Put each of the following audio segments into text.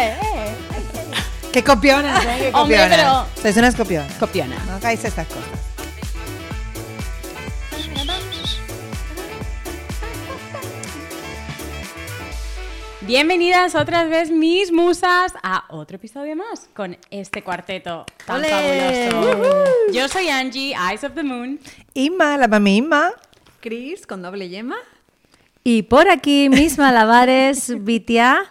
¡Eh! ¡Eh! ¡Qué copionas! ¿eh? ¡Qué Hombre, pero- Sois unas copionas. Copiona. No hagáis estas cosas. Bienvenidas otras vez mis musas a otro episodio más con este cuarteto tan fabuloso. Yo soy Angie, Eyes of the Moon. Inma, la mami Inma. Chris con doble yema. Y por aquí mis malabares, Vitia.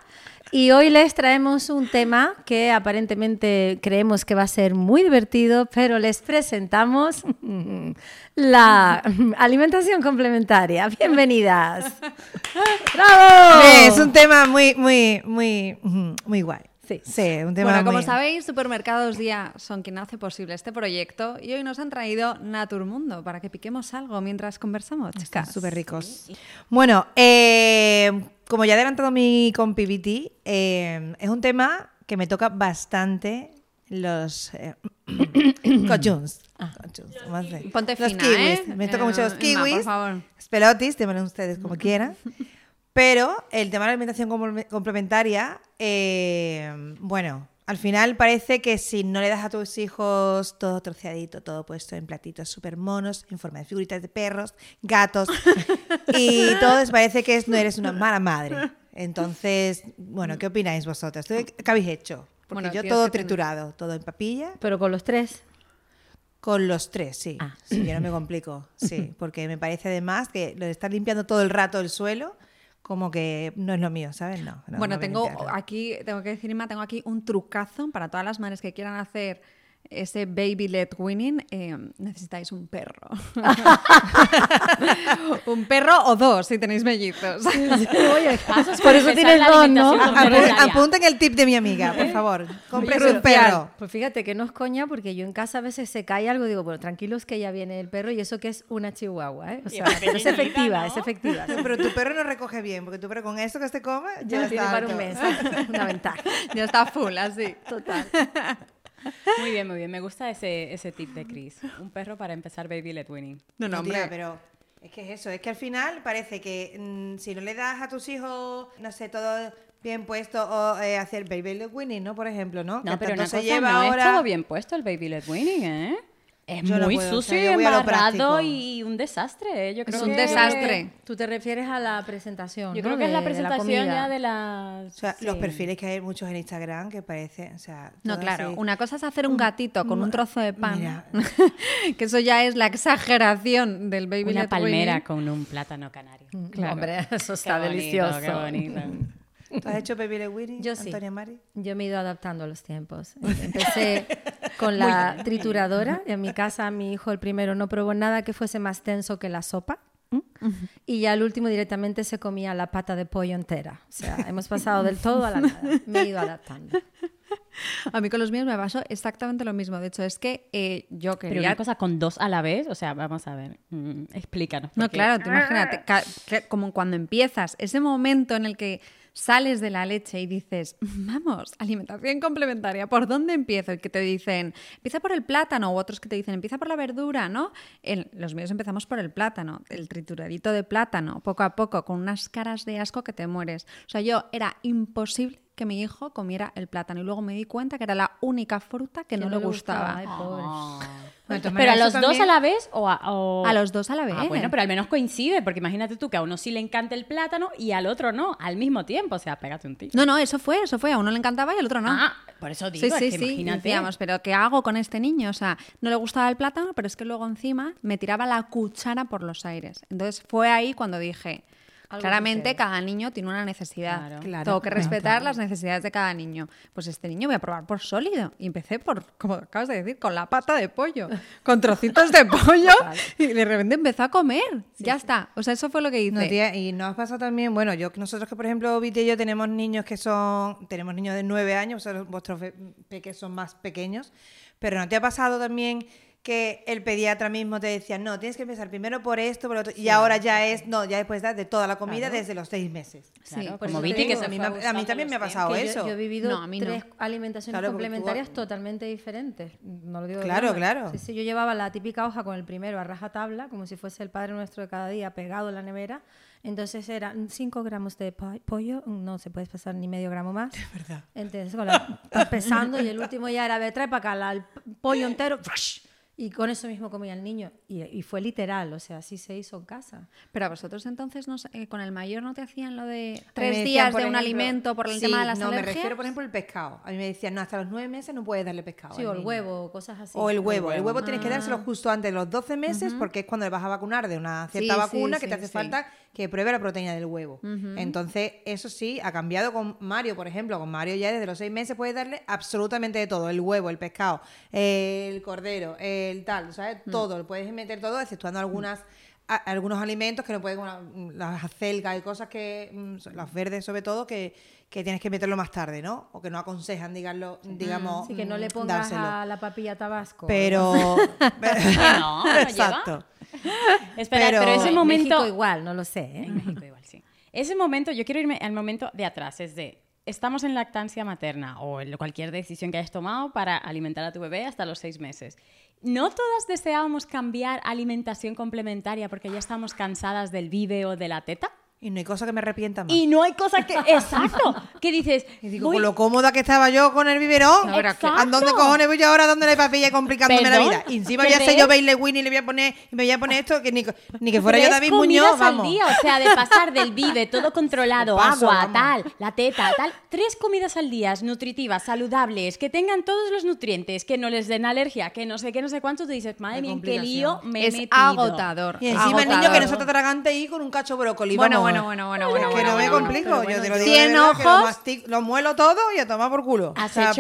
Y hoy les traemos un tema que aparentemente creemos que va a ser muy divertido, pero les presentamos la alimentación complementaria. Bienvenidas. ¡Bravo! Es un tema muy, muy, muy, muy guay. Sí. un tema Bueno, como sabéis, Supermercados Día son quien hace posible este proyecto y hoy nos han traído Naturmundo para que piquemos algo mientras conversamos, chicas. súper ricos. Bueno, eh, como ya ha adelantado mi compi Viti, eh, es un tema que me toca bastante los eh, cochuns. Cochuns, ¿cómo se dice? Ponte los kiwis. ¿eh? Me toca Eh, mucho los por kiwis. favor. Pelotis, llámenlo ustedes como quieran. Pero el tema de la alimentación comple- complementaria, eh, bueno, al final parece que si no le das a tus hijos todo troceadito, todo puesto en platitos súper monos, en forma de figuritas de perros, gatos, y todo parece que no eres una mala madre. Entonces, bueno, ¿qué opináis vosotros? ¿Qué habéis hecho? Porque Bueno, yo todo triturado, todo en papilla, Pero con los tres. con los tres, sí. Ah. Sí, yo no me complico, sí, porque me parece además que lo de estar limpiando todo el rato el suelo, como que no es lo mío, ¿sabes? No. no, bueno, no tengo aquí, tengo que decir, Inma, tengo aquí un trucazo para todas las madres que quieran hacer ese baby led winning. eh, necesitáis un perro. un perro o dos si tenéis mellizos. Oye, Pasos por eso tienes dos, ¿no? Apunten el tip de mi amiga, por favor. Cómprese un perro. Pues fíjate que no es coña porque yo en casa a veces se cae algo digo, bueno, tranquilos que ya viene el perro y eso que es una chihuahua, ¿eh? O sea, es pero es pequeñita, efectiva, ¿no? es efectiva. No, pero tu perro no recoge bien, porque tu perro con esto que se come ya, Ya tiene está para un mes, una ventaja. ya está full, así. Total. Muy bien, muy bien. Me gusta ese, ese tip de Chris. Un perro para empezar baby led winning. No, no, No, hombre. tía, pero es que es eso, es que al final parece que mm, si no le das a tus hijos, no sé, todo bien puesto o eh, hacer baby led winning, ¿no? Por ejemplo, ¿no? No, Que pero tanto una se cosa, lleva no ahora. es todo bien puesto el baby led winning, ¿eh? Es Yo no muy puedo, o sucio sea, y embarrado y un desastre. ¿eh? Yo creo Es un que- desastre. Tú te refieres a la presentación, Yo ¿no? creo que es la de- de presentación comida. ya de la... O sea, los perfiles que hay muchos en Instagram que parece, o sea, No, claro. así. Una cosa es hacer un gatito con un trozo de pan, que eso ya es la exageración del baby Una palmera con un plátano canario. Claro. Hombre, eso Qué está bonito, delicioso. Qué bonito. ¿Tú has hecho baby led winning, Yo sí. Mari? Yo me he ido adaptando a los tiempos. Empecé con la trituradora. En mi casa, mi hijo, el primero, no probó nada que fuese más tenso que la sopa. Y ya el último directamente se comía la pata de pollo entera. O sea, hemos pasado del todo a la nada. Me he ido adaptando. A mí con los míos me pasó exactamente lo mismo. De hecho, es que eh, yo Pero quería... una cosa con dos a la vez, o sea, vamos a ver, mm, explícanos. No, porque- claro, tú imagínate, como cuando empiezas, ese momento en el que sales de la leche y dices, vamos, alimentación complementaria, ¿por dónde empiezo? Y que te dicen, empieza por el plátano, u otros que te dicen, empieza por la verdura, ¿no? El- los míos empezamos por el plátano, el trituradito de plátano, poco a poco, con unas caras de asco que te mueres. O sea, yo era imposible que mi hijo comiera el plátano y luego me di cuenta que era la única fruta que, no, le gustaba. Ay, pobre. Ah. Pero a los dos a la vez o a, o- A los dos a la vez. Ah, bueno, pero al menos coincide, porque imagínate tú que a uno sí le encanta el plátano y al otro no, al mismo tiempo. O sea, pégate un tiro. No, no, eso fue, eso fue. A uno le encantaba y al otro no. Ah, por eso digo, Sí, sí, es que sí. imagínate. Decíamos, pero ¿qué hago con este niño? O sea, no le gustaba el plátano, pero es que luego encima me tiraba la cuchara por los aires. Entonces fue ahí cuando dije, claramente cada niño tiene una necesidad. Claro. Claro, Tengo que claro, respetar las necesidades de cada niño. Pues este niño voy a probar por sólido. Y empecé por, como acabas de decir, con la pata de pollo, con trocitos de pollo. y de repente empezó a comer. ya está. O sea, eso fue lo que hice. No, tía, y nos pasa también, bueno, yo nosotros que por ejemplo, Viti y yo tenemos niños que son, tenemos niños de nueve años, vosotros- vuestros pe- peques son más pequeños, pero ¿no te ha pasado también que el pediatra mismo te decía, no, tienes que empezar primero por esto, por lo otro, y ahora ya es, no, ya después das de toda la comida desde los seis meses. Claro, como eso Viti, que a mí, a mí también me ha pasado Que yo- eso. Yo, he vivido No, a mí no. tres alimentaciones Claro, porque tú- complementarias totalmente diferentes. No lo digo Claro, claro. Sí, sí, yo llevaba la típica hoja con el primero a rajatabla, como si fuese el Padre Nuestro de cada día pegado en la nevera. Entonces eran 5 gramos de po- pollo, no se puede pasar ni medio gramo más. Es verdad. Entonces, con la- pesando y el último ya era, "Ve, trae para acá la- el pollo entero. Y con eso mismo comía el niño. Y, y fue literal, o sea, así se hizo en casa. Pero a vosotros entonces no eh, con el mayor no te hacían lo de tres decían, días de un alimento por el Sí, tema de las no, alergias. me refiero, por ejemplo, al pescado. A mí me decían, no, hasta los nueve meses no puedes darle pescado. Sí, o el niño. huevo, cosas así. O el huevo. El huevo tienes que Ah. dárselo justo antes de los 12 meses porque es cuando le vas a vacunar de una cierta Sí, vacuna sí, que te hace falta que pruebe la proteína del huevo. Entonces, eso sí, ha cambiado con Mario, por ejemplo. Con Mario ya desde los 6 meses puedes darle absolutamente de todo. El huevo, el pescado, el cordero, el tal, ¿sabes? Todo. Lo puedes meter todo, exceptuando algunas a- algunos alimentos que no pueden, las acelgas y cosas que, mm, las verdes sobre todo, que, que tienes que meterlo más tarde, ¿no? O que no aconsejan, digarlo, digamos, Así que no le mm, pongas dárselo. a la papilla tabasco. Pero. no, no lleva. Exacto. Espera, pero, Pero- ese En momento... México igual, no lo sé. ¿eh? En México igual, sí. Ese momento, yo quiero irme al momento de atrás, es de, estamos en lactancia materna o en cualquier decisión que hayas tomado para alimentar a tu bebé hasta los seis meses. No todas deseábamos cambiar alimentación complementaria porque ya estamos cansadas del vive o de la teta. Y no hay cosa que me arrepienta más. Y no hay cosa que... Exacto. Que dices... Y digo, voy- con lo cómoda que estaba yo con el biberón, ¿a dónde cojones voy yo ahora dándole papilla y complicándome la Perdón, vida? Y encima voy a yo Bailey Winnie y le voy a poner, y me voy a poner esto, que ni, ni que fuera yo David Muñoz, vamos. al día, o sea, de pasar del vive, todo controlado, Paso, agua, vamos. tal, la teta, tal. Tres comidas al día, nutritivas, saludables, que tengan todos los nutrientes, que no les den alergia, que no sé qué, no sé cuánto. Tú dices, madre mía, ¿en qué lío me he es metido? agotador. Y encima el niño que agotador. no se te atragante ahí con un cacho de brócoli. Bueno, vamos. Bueno, bueno, bueno, bueno, que no me complico, bueno, yo te lo digo de Cien verdad, que lo, ojos. mastico- lo muelo todo y a tomar por culo. ¿Has, O sea,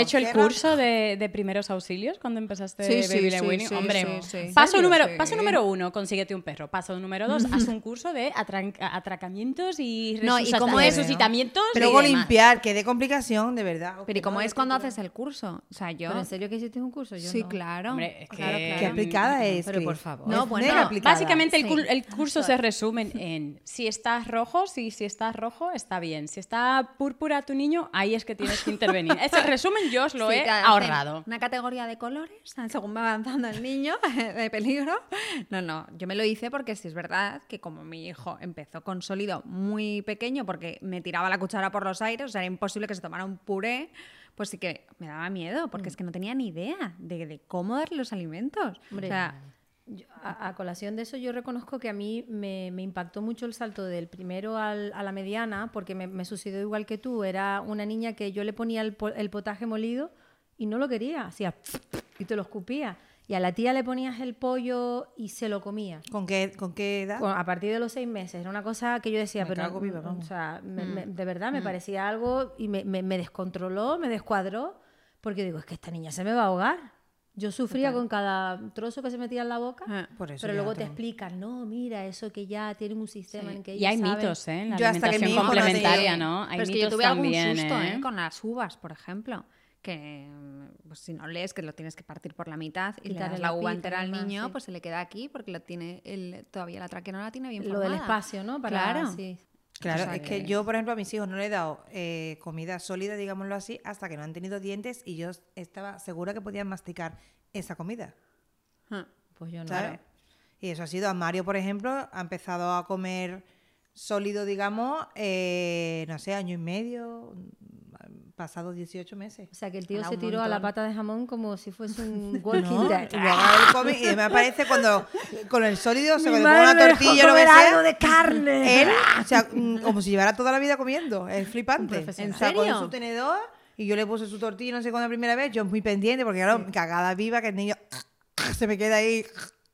hecho, el curso de, de primeros auxilios cuando empezaste Sí, sí, Baby Winnie? sí, Hombre, sí, sí. Paso, número, Sí. paso número uno, consíguete un perro. Paso número dos, haz un curso de atracamientos y, No, y como es- resucitamientos Pero y luego limpiar, que de complicación, de verdad. Pero ¿y cómo es cuando haces el curso? O sea, yo... ¿Pero en serio que hiciste un curso? Yo sí, claro. Qué aplicada es. Pero por favor. No, bueno. Básicamente el curso se resume en si estás rojo, si, si estás rojo, está bien. Si está púrpura tu niño, ahí es que tienes que intervenir. Ese resumen yo os lo Sí, he ahorrado. Una categoría de colores, según va avanzando el niño, de peligro. No, no, yo me lo hice porque sí es verdad que como mi hijo empezó con sólido muy pequeño, porque me tiraba la cuchara por los aires, o sea, era imposible que se tomara un puré, pues sí que me daba miedo, porque es que no tenía ni idea de, de cómo darle los alimentos. Hombre, o sea, yo- a, a colación de eso yo reconozco que a mí me, me impactó mucho el salto del primero al- a la mediana, porque me, me sucedió igual que tú. Era una niña que yo le ponía el, po- el potaje molido y no lo quería, hacía y te lo escupía. Y a la tía le ponías el pollo y se lo comía. ¿Con qué, ¿Con qué edad? Con- a partir de los seis meses. Era una cosa que yo decía, Me pero cago viva, mm, vamos. o sea, me- de verdad me parecía algo y me, me- me descontroló, me descuadró, porque digo, es que esta niña se me va a ahogar. Yo sufría con cada trozo que se metía en la boca, Ah, Por eso pero luego te tengo- explican, no, mira, eso que ya tienen un sistema Sí. en que Y hay ellos saben". mitos, ¿eh? En la Yo hasta alimentación no complementaria, ¿no? Hay Pero es que mitos yo tuve algún susto ¿eh? ¿eh? con las uvas, por ejemplo. Que mm, pues, si no lees que lo tienes que partir por la mitad y le Quitarle das la la uva entera al niño, sí. pues se le queda aquí porque lo tiene el, todavía la tráquea no la tiene bien Lo del formada. espacio, ¿no? Para, Claro. sí. Claro, es que... yo, por ejemplo, a mis hijos no le he dado eh, comida sólida, digámoslo así, hasta que no han tenido dientes y yo estaba segura que podían masticar esa comida. Ah. Pues yo no. ¿sabes? Y eso ha sido a Mario, por ejemplo, ha empezado a comer sólido, digamos, eh, no sé, año y medio, pasados 18 meses. O sea, que el tío se tiró a la pata de jamón como si fuese un Walking ¿no? Dead. Y y me parece cuando con el sólido se pone una tortilla lo que comer sea. algo de carne. Él, o sea, mm, como si llevara toda la vida comiendo. Es flipante. profesional. O sea, ¿En serio? su tenedor y yo le puse su tortilla no sé cuándo la primera vez. Yo muy pendiente porque claro, cagada viva que el niño se me queda ahí.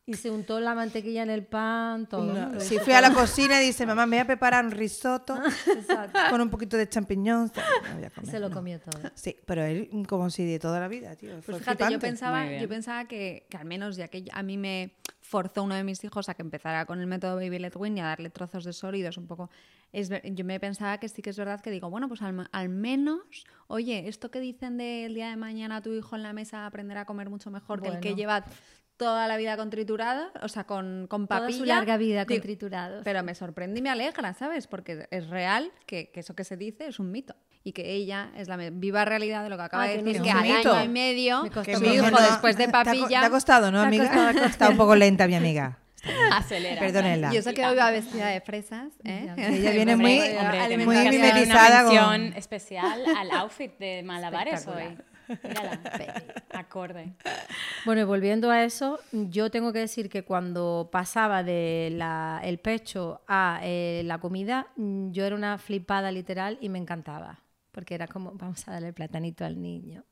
Y se untó la mantequilla en el pan, todo. No, Si hizo fui a la cocina y dice, mamá, me voy a preparar un risotto Exacto. con un poquito de champiñón. No voy a comer, Se lo no. comió todo. Sí, pero él como si de toda la vida, tío. Fue Pues fíjate, yo pensaba, yo pensaba que, que al menos ya que a mí me forzó uno de mis hijos a que empezara con el método Baby Led Win y a darle trozos de sólidos un poco. Es, ver- yo me pensaba que sí que es verdad que digo, bueno, pues al, al menos, oye, esto que dicen del día de mañana tu hijo en la mesa aprenderá a comer mucho mejor que el que Bueno. lleva toda la vida con triturada, o sea, con, con Toda papilla. su larga vida con triturados. Pero me sorprende y me alegra, ¿sabes? Porque es real que, que eso que se dice es un mito. Y que ella es la viva realidad de lo que acaba Ah, de que no decir, que un al año y medio Me su mucho. hijo no- después de te ha co- papilla... Te ha costado, ¿no, Te ha amiga? costado, ha costado. Está un poco lenta, mi amiga. Acelera. Perdónenla. Y eso que hoy va vestida de fresas, ¿eh? Ella viene Hombre, muy, hombre, muy que mimetizada una con... especial al outfit de malabares hoy. Acorde. Bueno, y volviendo a eso, yo tengo que decir que cuando pasaba de la- el pecho a eh, la comida, yo era una flipada literal y me encantaba. Porque era como, vamos a darle el platanito al niño.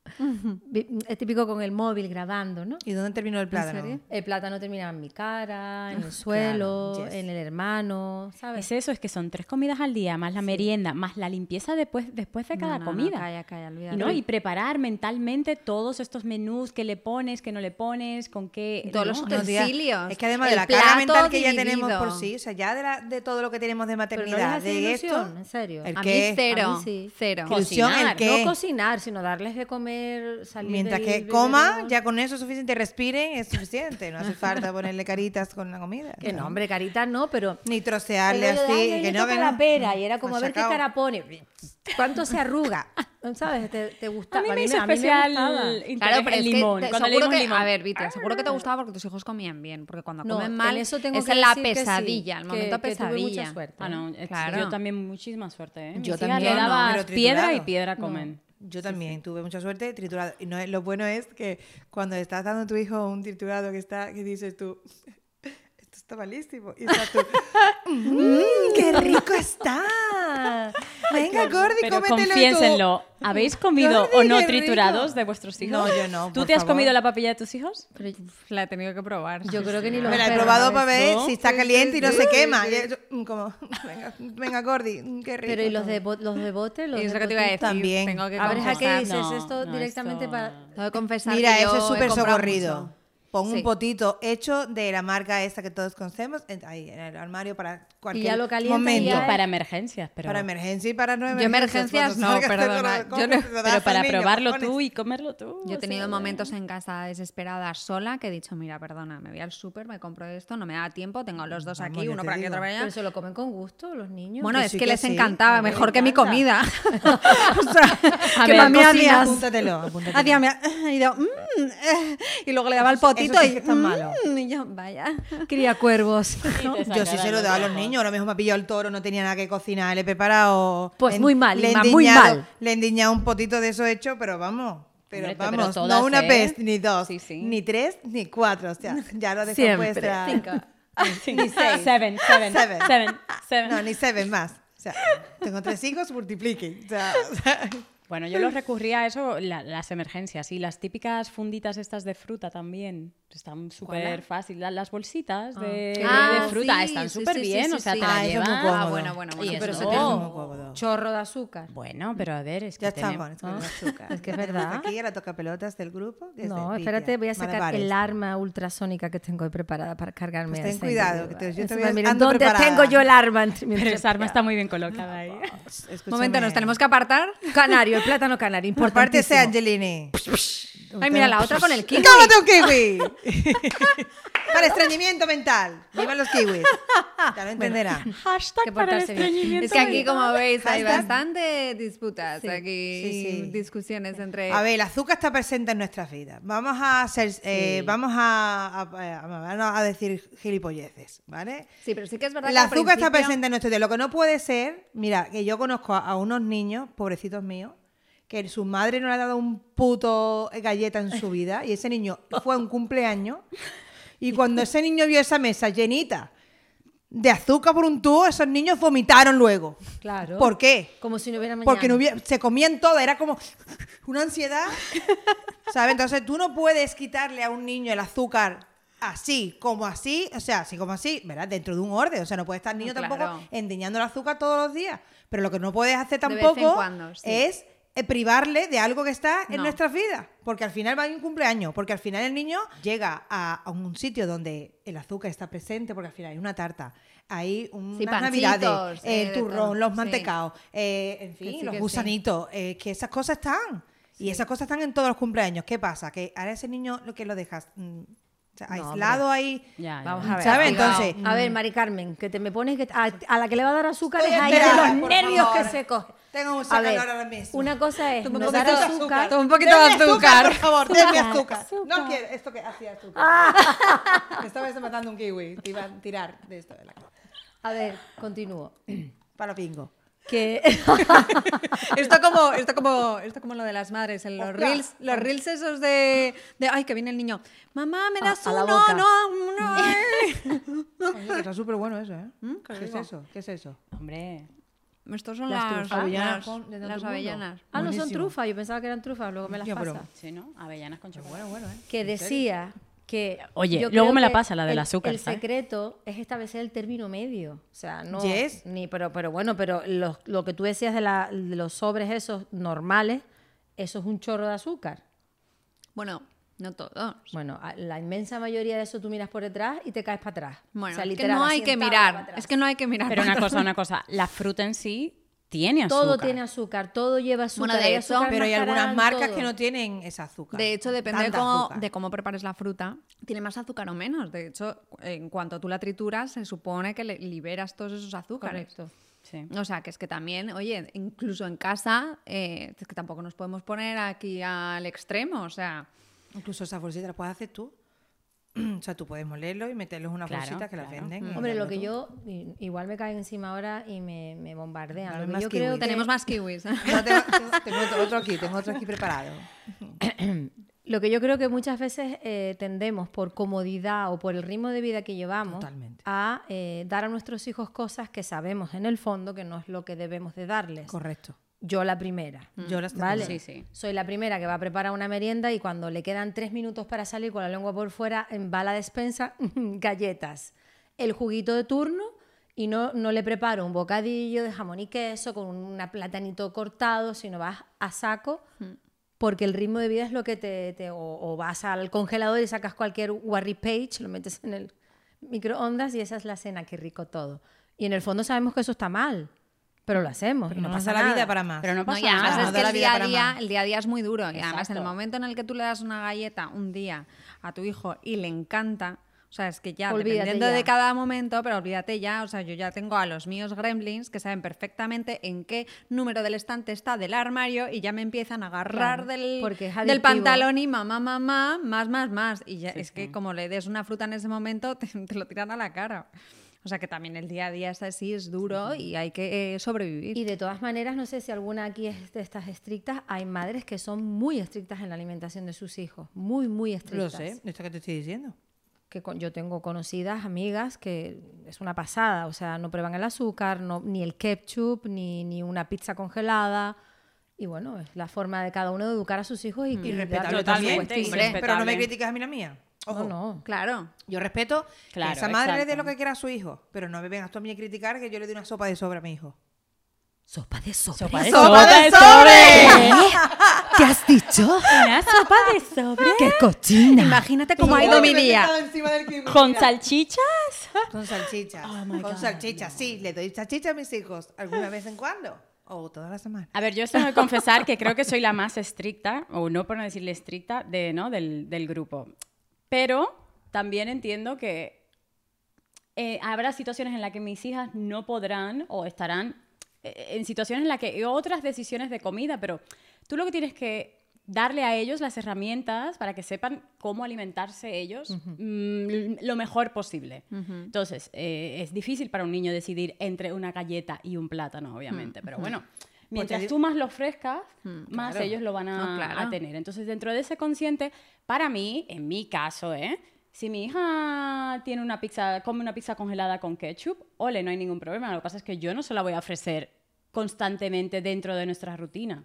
Es típico con el móvil grabando, ¿no? ¿Y dónde terminó el plátano? El plátano terminaba en mi cara, en el suelo, Claro, yes. en el hermano, ¿sabes? Es eso, es que son tres comidas al día, más la merienda, más la limpieza después, después de cada no, no, comida. calla, calla, Y, olvídate. ¿no? y preparar mentalmente todos estos menús que le pones, que no le pones, con qué... Todos los utensilios. Es que además de la carga plato mental que ya tenemos por sí, o sea, ya de, la- de todo lo que tenemos de maternidad, de ilusión, esto, en serio. ¿El A qué? mí cero, A mí sí. cero. ¿El Cocinar, qué? No cocinar, sino darles de comer, salir Mientras que coma, biberón. ya con eso es suficiente, respiren, es suficiente. No hace falta ponerle caritas con la comida. Que no, hombre, carita no, pero... Ni trocearle El de, así, "Ay, hoy que no, que la no. pera y era como a ver qué cara pone. ¿Cuánto se arruga? ¿Sabes? ¿Te, te gusta? A mí me hizo especial Claro, pero el es limón. te- seguro que, a ver, Viti, seguro que te gustaba porque tus hijos comían bien, porque cuando No, comen en mal eso tengo es que la decir que sí, pesadilla, el que- momento que tuve mucha pesadilla. suerte. Ah, no, es- Claro. yo también muchísima suerte, ¿eh? Yo también, le daba piedra y piedra comen. Yo también tuve mucha suerte triturado. Y no, es- lo bueno es que cuando estás dando a tu hijo un triturado que está, que dices tú, está malísimo. Y estás tú, "Mm, ¡qué rico está! Venga, Gordi, Pero cómetelo tú". confiénsenlo, ¿habéis comido Gordi, o no triturados rico. de vuestros hijos? No, yo no, ¿Tú por te has favor. comido la papilla de tus hijos? Pero la he tenido que probar. Yo creo que ni los Me la he probado para ver ¿No? si está caliente y no se quema. yo, mm, como, venga, venga, Gordi, mm, qué rico. Pero ¿y los de, los de bote? Los Y eso de que te iba a decir, También. tengo que A ver, ¿a qué dices No, esto no, directamente esto- para...? Tengo que confesar Mira, que eso yo es he súper socorrido. mucho. Pon Sí. un potito hecho de la marca esta que todos conocemos en, ahí, en el armario para cualquier ya lo calientas y momento. ya Para emergencias, pero, Para emergencia y para no Yo emergencias no, perdona. Yo no- pero para probarlo tú y comerlo tú. Yo he tenido momentos en casa desesperada sola que he dicho, mira, perdona, me voy al súper, me compro esto, no me da tiempo, tengo los dos Vamos, aquí, uno para aquí, digo. otro para allá. Pero se lo comen con gusto los niños. Bueno, que es sí, que, que les sí, encantaba, me mejor que mi comida. o sea, A que ver, Apúntatelo, apúntatelo. y, yo, "Mm, eh", y luego le daba el potito eso sí y, que está malo. "Mm", y yo, vaya. Cría cuervos. te Yo sí se lo daba a los niños, ahora mismo me ha pillado el toro, no tenía nada que cocinar, le he preparado... Pues le- muy mal, le Inma, muy endiñado- mal. Le he endiñado un potito de eso hecho, pero vamos... Pero Hombre, pero vamos, todas, no una ¿eh? vez, ni dos, Sí, sí. ni tres, ni cuatro. O sea, ya lo dejo Siempre. puesta. Ni seis. Seven, seven, Seven. seven, seven. No, ni seven más. O sea, tengo tres hijos, multipliquen. O sea, o sea, Bueno, yo los recurría a eso, la- las emergencias y las típicas funditas estas de fruta también. Están súper fáciles. La- Las bolsitas de, de- Ah, de fruta sí, están súper sí, sí, bien, sí, o sea, sí. te la Ah, eso es muy llevas. cómodo. Ah, bueno, bueno, bueno. Y pero te- muy cómodo. Chorro de azúcar. Bueno, pero a ver, es que Ya tenemos- estamos. es que Ah, azúcar. es que es verdad. Aquí a la toca pelotas del grupo. desde No, espérate, voy a sacar Malabares. el arma ultrasónica que tengo preparada para cargarme Pues a ten cuidado, que te- yo Encima, también miren, ando ¿dónde preparada. tengo yo el arma? Pero esa arma está muy bien colocada ahí. Momento, nos tenemos que apartar. Canario, el plátano canario, Apártese, importantísimo. Angelini. Ay, mira, la otra con el kiwi. ¡Cómete un kiwi! Para estreñimiento mental. Viva los kiwis. Ya lo entenderá. Hashtag que para el portarse bien. estreñimiento. Es que aquí, como veis, hay Hashtag. bastante disputas, aquí sí, sí. discusiones entre... A ver, el azúcar está presente en nuestras vidas. Vamos a hacer, eh, vamos a, a- a- a decir gilipolleces, ¿vale? Sí, pero sí que es verdad El que al azúcar está presente en nuestro día. Lo que no puede ser, mira, que yo conozco a, a unos niños, pobrecitos míos, que su madre no le ha dado un puto galleta en su vida y ese niño fue a un cumpleaños y cuando ese niño vio esa mesa llenita de azúcar por un tubo, esos niños vomitaron luego. Claro. ¿Por qué? Como si no hubiera mañana. Porque no hubiera- se comían todo, era como una ansiedad. ¿Sabes? Entonces tú no puedes quitarle a un niño el azúcar así, como así, o sea, así como así, ¿verdad? Dentro de un orden. O sea, no puede estar el niño Claro. tampoco endiñando el azúcar todos los días. Pero lo que no puedes hacer tampoco cuando, sí. es privarle de algo que está en No. nuestras vidas. Porque al final va a un cumpleaños. Porque al final el niño llega a, a un sitio donde el azúcar está presente, porque al final hay una tarta. Hay unas Sí, pancitos, navidades, eh, el de turrón, los Sí. mantecaos, eh, en fin, sí, los sí. gusanitos, eh, que esas cosas están. Y esas cosas están en todos los cumpleaños. ¿Qué pasa? Que ahora ese niño lo que lo dejas mm, sea, No, aislado ahí. Ya, ya. Vamos a ver. ¿Sabes? cuidado. Entonces, A ver, Mari Carmen, que te me pones que a, a la que le va a dar azúcar es ahí de los nervios favor. que se coge. Tengo un A ver, ahora mismo. una cosa es Toma un no poquito dar de azúcar. Toma un poquito de Denme azúcar. por favor, denme Azúcar, azúcar. No quiero, esto que hacía azúcar. Ah. Estaba matando un kiwi, te iba a tirar de esto de la cara. A ver, continúo. Para pingo. Que Esto como, esto como, esto como lo de las madres, en los reels, los reels esos de, de ay que viene el niño, mamá me A- das a uno, boca. no, no. Oye, que está súper bueno eso, ¿eh? ¿Mm? ¿Qué es eso? ¿Qué es eso? Hombre, Estos son Las las, trufas. las, Avellanas con- las avellanas. ah, no son trufas, yo pensaba que eran trufas, luego me las pero- pasa. sí, ¿no? Avellanas con chocolate. Bueno, bueno, ¿eh? Que decía que Oye, luego me la pasa, la del el- azúcar, El ¿sabes? secreto es establecer el término medio, o sea, no Yes. ni pero pero bueno, pero lo, lo que tú decías de, la- de los sobres esos normales, eso es un chorro de azúcar. Bueno, no todos. Bueno, la inmensa mayoría de eso tú miras por detrás y te caes para atrás. Bueno, O sea, es que no hay que mirar, es que no hay que mirar. Pero una cosa, una cosa, la fruta en sí tiene azúcar. todo tiene azúcar, todo lleva azúcar. Bueno, de hay hecho- azúcar Pero hay algunas marcas todo. que no tienen ese azúcar. De hecho, depende de cómo, de cómo prepares la fruta. Tiene más azúcar o menos. De hecho, en cuanto tú la trituras, se supone que le liberas todos esos azúcares. Correcto. Sí. O sea, que es que también, oye, incluso en casa, eh, es que tampoco nos podemos poner aquí al extremo. O sea, Incluso esa bolsita la puedes hacer tú. O sea, tú puedes molerlo y meterlos en una Claro, bolsita que las claro. venden. y Hombre, lo que tú. yo i- igual me caen encima ahora y me, me bombardean. Lo que yo creo que- tenemos más kiwis. No, tengo, tengo- tengo otro- otro aquí, tengo otro aquí preparado. Lo que yo creo que muchas veces eh, tendemos por comodidad o por el ritmo de vida que llevamos Totalmente. a eh, dar a nuestros hijos cosas que sabemos en el fondo que no es lo que debemos de darles. Correcto. Yo la primera. Yo las tengo. ¿Vale? Sí, sí. Soy la primera que va a preparar una merienda y cuando le quedan tres minutos para salir con la lengua por fuera, en- va a la despensa, galletas, el juguito de turno y no, no le preparo un bocadillo de jamón y queso con un platanito cortado, sino vas a saco porque el ritmo de vida es lo que te... te- o, o vas al congelador y sacas cualquier Warry Page, lo metes en el microondas y esa es la cena, qué rico todo. Y en el fondo sabemos que eso está mal, pero lo hacemos. y No no pasa la vida nada. para más. Pero no No, pasa y además nada. es no que el día, a día, más. el día a día es muy duro. Y además, en el Exacto. momento en el que tú le das una galleta un día a tu hijo y le encanta, o sea, es que ya, Olvídate dependiendo ya. de cada momento, pero olvídate ya, o sea, yo ya tengo a los míos gremlins que saben perfectamente en qué número del estante está del armario y ya me empiezan a agarrar Claro, del, del pantalón y mamá, mamá, más, más, más. Y ya, es que como le des una fruta en ese momento, te, te lo tiran a la cara. O sea que también el día a día es así, es duro y hay que eh, sobrevivir. Y de todas maneras, no sé si alguna aquí es de estas estrictas, hay madres que son muy estrictas en la alimentación de sus hijos, muy, muy Lo estrictas. sé, esto que te estoy diciendo. Que con- yo tengo conocidas amigas que es una pasada, o sea, no prueban el azúcar, no, ni el ketchup, ni, ni una pizza congelada. Y bueno, es la forma de cada uno de educar a sus hijos y, Y y y Hombre, pero no me criticas a mí la mía. Ojo. No, no. Claro. Yo respeto Claro, que esa madre le dé exacto. lo que quiera a su hijo, pero no me vengas tú a mí a criticar que yo le dé una sopa de sobra a mi hijo. Sopa de sopa. Sopa de ¡Sopa sobre. de sobre! ¿Qué has dicho? Una sopa de sobre. ¡Qué cochina! Imagínate cómo ha ido mi día. ¿Con salchichas? Con salchichas. Oh my con God. salchichas, sí. Le doy salchichas a mis hijos alguna vez en cuando. O toda la semana. A ver, yo tengo que confesar que creo que soy la más estricta, o no por no decirle estricta, de, ¿no? del, del grupo. Pero también entiendo que eh, habrá situaciones en las que mis hijas no podrán o estarán eh, en situaciones en las que otras decisiones de comida, pero tú lo que tienes que darle a ellos las herramientas para que sepan cómo alimentarse ellos mm, lo mejor posible. Entonces, eh, es difícil para un niño decidir entre una galleta y un plátano, obviamente, pero bueno. Mientras tú más lo ofrezcas, más claro. ellos lo van a, No, claro. a tener. Entonces, dentro de ese consciente, para mí, en mi caso, ¿eh? si mi hija tiene una pizza, come una pizza congelada con ketchup, ole, no hay ningún problema. Lo que pasa es que yo no se la voy a ofrecer constantemente dentro de nuestra rutina.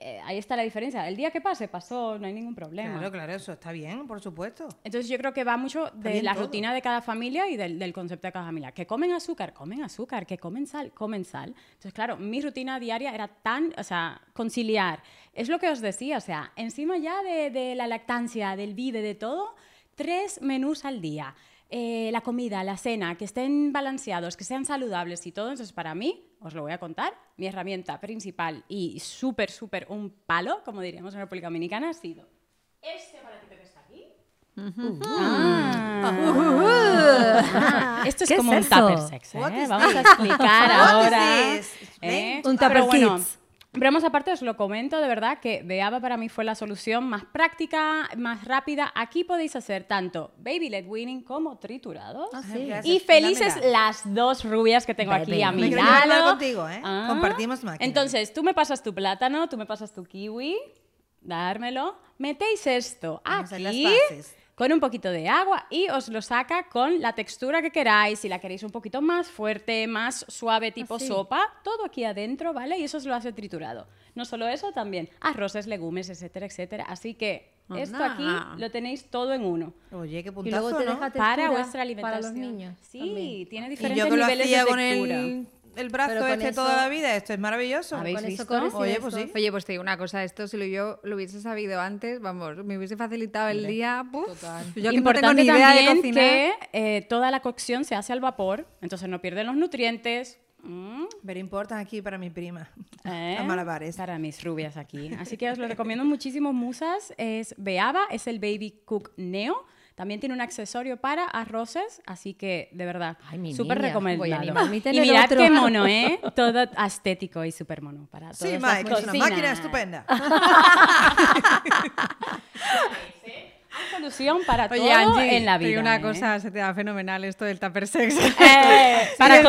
Eh, ahí está la diferencia. El día que pase, pasó, no hay ningún problema. Claro, claro, eso está bien, por supuesto. Entonces yo creo que va mucho de la todo. rutina de cada familia y del, del concepto de cada familia. Que comen azúcar, comen azúcar, que comen sal, comen sal. Entonces, claro, mi rutina diaria era tan, o sea, conciliar. Es lo que os decía, o sea, encima ya de, de la lactancia, del vive, de todo, tres menús al día. Eh, la comida, la cena, que estén balanceados, que sean saludables y todo. Entonces, para mí, os lo voy a contar, mi herramienta principal y súper, súper un palo, como diríamos en República Dominicana, ha sido este aparatito que está aquí, Ah. Esto es ¿Qué como es un tupper sex, ¿eh? Vamos a this? explicar ahora. ¿eh? Un Tupper bueno, Kids. Bremos aparte, os lo comento de verdad que Beaba para mí fue la solución más práctica, más rápida. Aquí podéis hacer tanto baby led weaning como triturados. Ah, sí. Gracias. Y felices Dámela. las dos rubias que tengo aquí a Me mi llevar lado. contigo, ¿eh? Compartimos máquina. Entonces, tú me pasas tu plátano, tú me pasas tu kiwi, dármelo. Metéis esto Vamos a hacer las aquí bases. Con un poquito de agua y os lo saca con la textura que queráis. Si la queréis un poquito más fuerte, más suave, tipo Así. sopa, todo aquí adentro, ¿vale? Y eso os lo hace triturado. No solo eso, también arroces, legumes, etcétera, etcétera. Así que esto aquí lo tenéis todo en uno. Oye, qué Y puntazo, luego te ¿no? deja Para vuestra alimentación. Para los niños. Sí, también. tiene Y diferentes yo que lo niveles hacía de con textura. el, el brazo este eso- toda la vida, esto es maravilloso. ¿Habéis Con eso visto? y Oye, eso. pues sí. Oye, pues te digo una cosa, esto si lo yo lo hubiese sabido antes, vamos, me hubiese facilitado el día. puf. Yo que no Importante tengo ni idea de también cocinar. que eh, toda la cocción se hace al vapor, entonces no pierden los nutrientes. Mm, Pero importan aquí para mi prima. ¿eh? A malabares. Para mis rubias aquí. Así que os lo recomiendo muchísimo, musas. Es Beaba, es el Baby Cook Neo. También tiene un accesorio para arroces, así que de verdad, súper recomendado. voy a y mirad otro. qué mono, ¿eh? Todo estético y súper mono para Sí, todas las Mike, es una máquina estupenda. Solución para Oye, todo Angie, en la vida. digo una ¿eh? cosa, se te da fenomenal esto del tupper sex. Eh, para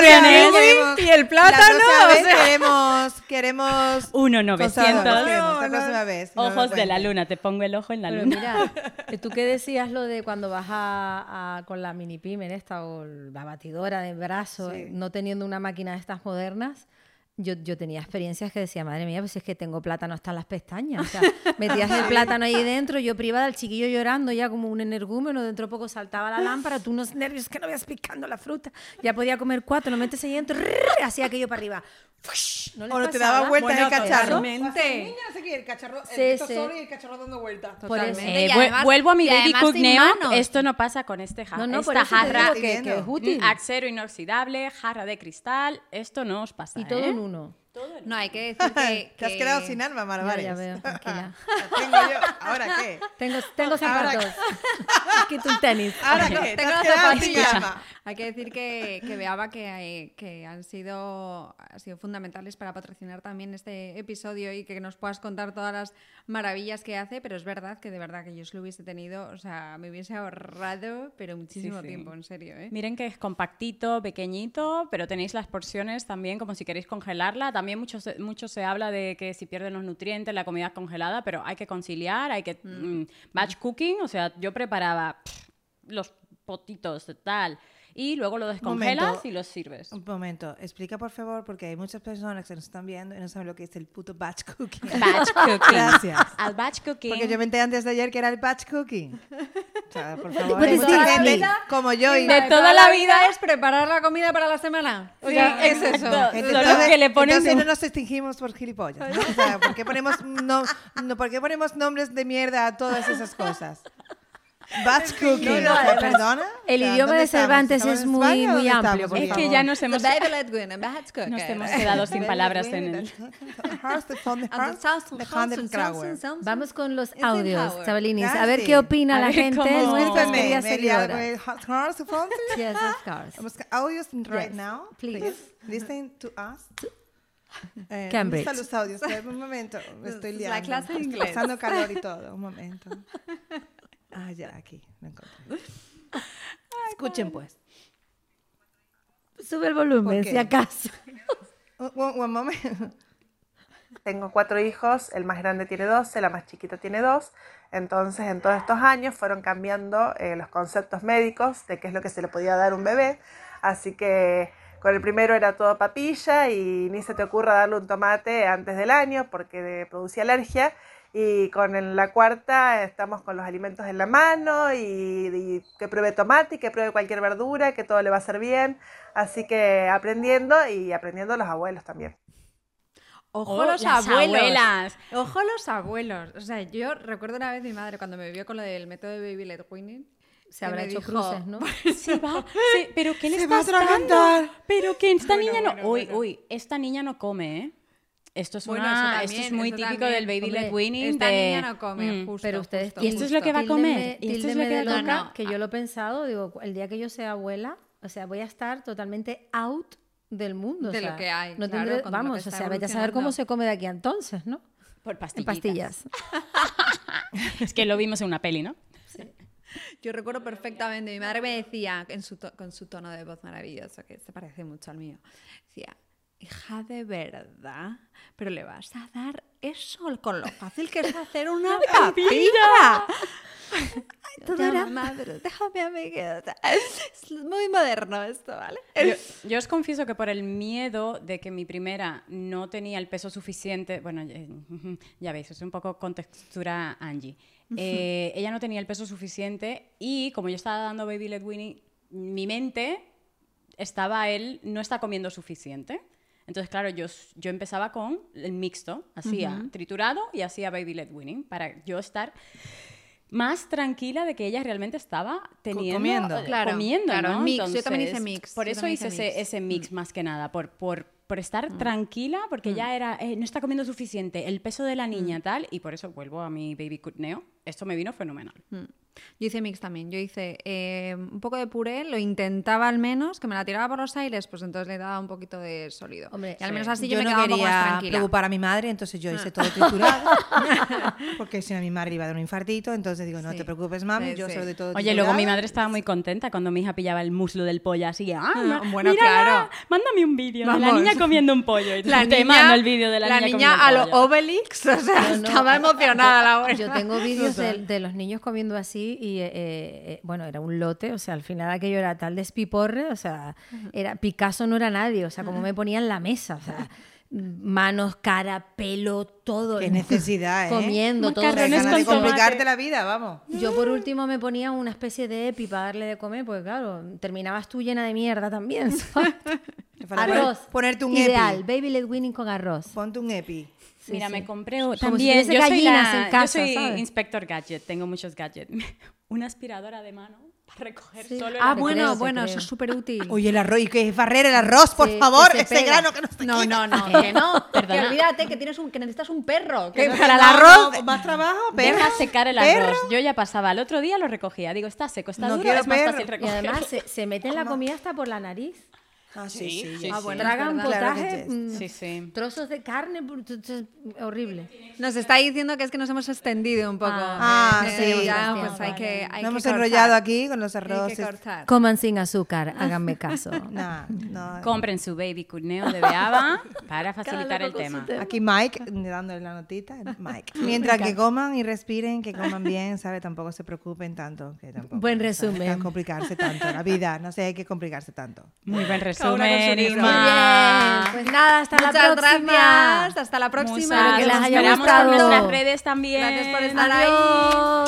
tienes queremos- y el plátano, La o sea. queremos, queremos... Uno consadores, 900. queremos, la próxima vez. no me Ojos de la luna, te pongo el ojo en la Pero luna. mira, tú que decías lo de cuando vas a, a- con la mini pyme en esta o la batidora de brazo, Sí. no teniendo una máquina de estas modernas, yo, yo tenía experiencias que decía, madre mía, pues es que tengo plátano hasta en las pestañas. O sea, metías el plátano ahí dentro, yo privada, el chiquillo llorando ya como un energúmeno, dentro de poco saltaba la lámpara, tú unos nervios que no veas picando la fruta. Ya podía comer cuatro, lo metes ahí dentro, hacía aquello para arriba. ¿No O no te daba vuelta Bueno, el cacharro. totalmente. El cacharro, Sí, esto sí. solo y el cacharro dando vuelta. Por eso. Totalmente. Eh, además- vuelvo a mi y Baby además Cook sin Neo. manos. Esto no pasa con este jarra. No, no, Esta jarra que, que es Mm, útil. acero inoxidable, jarra de cristal. Esto no os pasa. Y todo ¿eh? en uno. No, hay que decir que... Te has que- quedado sin alma, Ya, Malabares. ya veo, tranquila. La tengo yo. ¿Ahora qué? Tengo, tengo zapatos. Quito un tenis. ¿Ahora qué? Te Tengo has las quedado sin alma. Hay que decir que, que Beaba que, que han sido, han sido fundamentales para patrocinar también este episodio y que nos puedas contar todas las maravillas que hace, pero es verdad que de verdad que yo si lo hubiese tenido, o sea, me hubiese ahorrado, pero muchísimo sí. tiempo, en serio, ¿eh? Miren que es compactito, pequeñito, pero tenéis las porciones también, como si queréis congelarla. También mucho se, mucho se habla de que si pierden los nutrientes, la comida es congelada, pero hay que conciliar, hay que... mm, batch cooking, o sea, yo preparaba pff, los potitos de tal y luego lo descongelas momento. y los sirves. Un momento, explica por favor, porque hay muchas personas que nos están viendo y no saben lo que es el puto batch cooking. Batch cooking. Gracias. Al batch cooking. Porque yo me enteré antes de ayer que era el batch cooking. O sea, por favor, What hay mucha this? gente Vida como yo y de toda la vida es preparar la comida para la semana. O Sí, sea, es eso. Entonces, que le ponen entonces no nos extinguimos por gilipollas. ¿no? O sea, ¿por qué ponemos, no, no, ¿por qué ponemos nombres de mierda a todas esas cosas? Batch cooking. no, además, ¿Perdona? el idioma ¿dónde de? Cervantes ¿Estamos es muy- muy amplio, por Es que ya nos hemos, nos hemos quedado sin palabras en el... Vamos con los audios, power. chavalines. A ver qué opina la gente, Yes, of course. Vamos a audios right now. please. Listen to us. Eh, Cambridge. ¿dónde están los audios? Un momento, me estoy Es liando. la clase de Estoy inglés. pasando calor y todo. Un momento. Ah, ya, aquí. Lo encontré. Escuchen, pues. Sube el volumen, si acaso. Un, un- un momento. Tengo cuatro hijos, el más grande tiene 12, la más chiquita tiene dos. Entonces, en todos estos años fueron cambiando eh, los conceptos médicos de qué es lo que se le podía dar a un bebé. Así que con el primero era todo papilla y ni se te ocurra darle un tomate antes del año porque producía alergia. Y con la cuarta estamos con los alimentos en la mano y, y que pruebe tomate y que pruebe cualquier verdura, que todo le va a hacer bien. Así que aprendiendo y aprendiendo los abuelos también. Ojo Oh, los las abuelos. abuelas. Ojo los abuelos. O sea, yo recuerdo una vez mi madre cuando me vio con lo del método de baby led weaning. Se habrá hecho dijo- cruces, ¿no? Se va, se- pero ¿qué le Se va a estás dando? Pero que esta Bueno, niña no... bueno, uy, bueno. uy, esta niña no come, ¿eh? Esto es, Bueno, una- eso esto también, es muy típico también. del baby Hombre, led weaning. esta de- niña no come, Mm. justo, Pero ustedes justo. ¿Y esto es lo que va a comer? ¿Y esto es lo que va a que yo lo he pensado, digo, el día que yo sea abuela, o sea, voy a estar totalmente out del mundo. o De lo que hay, No claro, tendré- vamos, o sea, vete a saber cómo se come de aquí a entonces, ¿no? Por pastillas. Es que lo vimos en una peli, ¿no? Yo recuerdo perfectamente, mi madre me decía, en su to- con su tono de voz maravilloso, que se parece mucho al mío, decía, hija de verdad, pero le vas a dar eso con lo fácil que es hacer una papilla. Todo era madre, déjame a mí que... Es muy moderno esto, ¿vale? Yo, yo os confieso que por el miedo de que mi primera no tenía el peso suficiente, bueno, ya veis, es un poco con textura Angie. Eh, ella no tenía el peso suficiente y como yo estaba dando baby led weaning, mi mente estaba él no está comiendo suficiente. Entonces, claro, yo, yo empezaba con el mixto, hacía triturado y hacía baby led weaning para yo estar más tranquila de que ella realmente estaba teniendo comiendo. eh, Claro, comiendo, claro, ¿no? mix. Yo también hice Entonces, mix, Por eso hice hice ese, mix. ese mix más que nada, por, por, por estar tranquila, porque ya era, eh, no está comiendo suficiente, el peso de la niña tal, y por eso vuelvo a mi baby cutneo. Esto me vino fenomenal. Mm. Yo hice mix también. Yo hice eh, un poco de puré, lo intentaba al menos, que me la tiraba por los aires, pues entonces le daba un poquito de sólido. Hombre, y al menos sí. así yo, yo me no quedaba un poco más quería tranquila. preocupar a mi madre, entonces yo hice todo triturado. porque si no, mi madre iba a dar un infartito. Entonces digo, no Sí. te preocupes, mami, Sí, yo sí. soy de todo Oye, luego mi madre estaba muy contenta cuando mi hija pillaba el muslo del pollo así. Ah, Ah, bueno, mira, claro. Mándame un vídeo de la niña comiendo un pollo. Y La te niña, mando el vídeo de la, la niña, niña a comiendo lo pollo. Obelix, o sea, No, no. estaba emocionada la abuela. Yo tengo vídeos de, de los niños comiendo así y, eh, eh, bueno, era un lote, o sea, al final aquello era tal despiporre, o sea, era Picasso no era nadie, o sea, como me ponía en la mesa, o sea, manos, cara, pelo, todo. Qué necesidad, ¿eh? Comiendo, todo. Macarrones Ganas con de tomate. complicarte la vida, vamos. Yo por último me ponía una especie de epi para darle de comer, porque claro, terminabas tú llena de mierda también. arroz. poner- Ponerte un Ideal, epi. baby led winning con arroz. Ponte un epi. Sí, Mira, sí. me compré Como también. yo soy, gallinas la- en casa, yo soy ¿sabes? inspector gadget, tengo muchos gadgets. Una aspiradora de mano para recoger Sí. solo el Ah, bueno, creo, bueno, eso es súper útil. Oye, el arroz, y que es barrer el arroz, por Sí, que favor, se ese pega. grano que no se No, no, no, que no. Que Perdona. olvídate que tienes un, que necesitas un perro. Que Que no- para el arroz, no, más trabajo, perro. Deja secar el perro. arroz. Yo ya pasaba, el otro día lo recogía. Digo, está seco, está No duro, es más fácil Y además se, se mete en la comida hasta por la nariz. Ah, sí, Sí, sí, sí, Ah, bueno, Tragan. Claro potaje, sí. mm, trozos de carne, horrible. Nos está diciendo que es que nos hemos extendido un poco. Ah, Eh, sí. Ya, Hostia, pues hay que. Hay Nos que hemos cortar. enrollado aquí con los arroces. Coman sin azúcar, háganme caso. No, no. Compren su baby cuneo de Beaba para facilitar el tema. tema. Aquí Mike, dándole la notita. Mike. Mientras que coman y respiren, que coman bien, ¿sabe? Tampoco se preocupen tanto. Que tampoco, Buen resumen. Tan complicarse tanto. La vida, no sé, hay que complicarse tanto. Muy buen resumen, Irma. Pues nada, hasta Muchas la próxima. gracias. Hasta la próxima. Espero que les Nos haya gustado. en nuestras redes también. Gracias por estar ahí.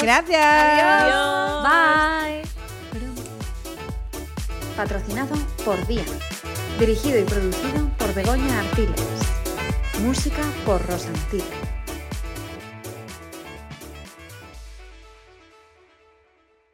Gracias. Adiós. Bye. Patrocinado por Día. Dirigido y producido por Begoña Artiles. Música por Rosantil.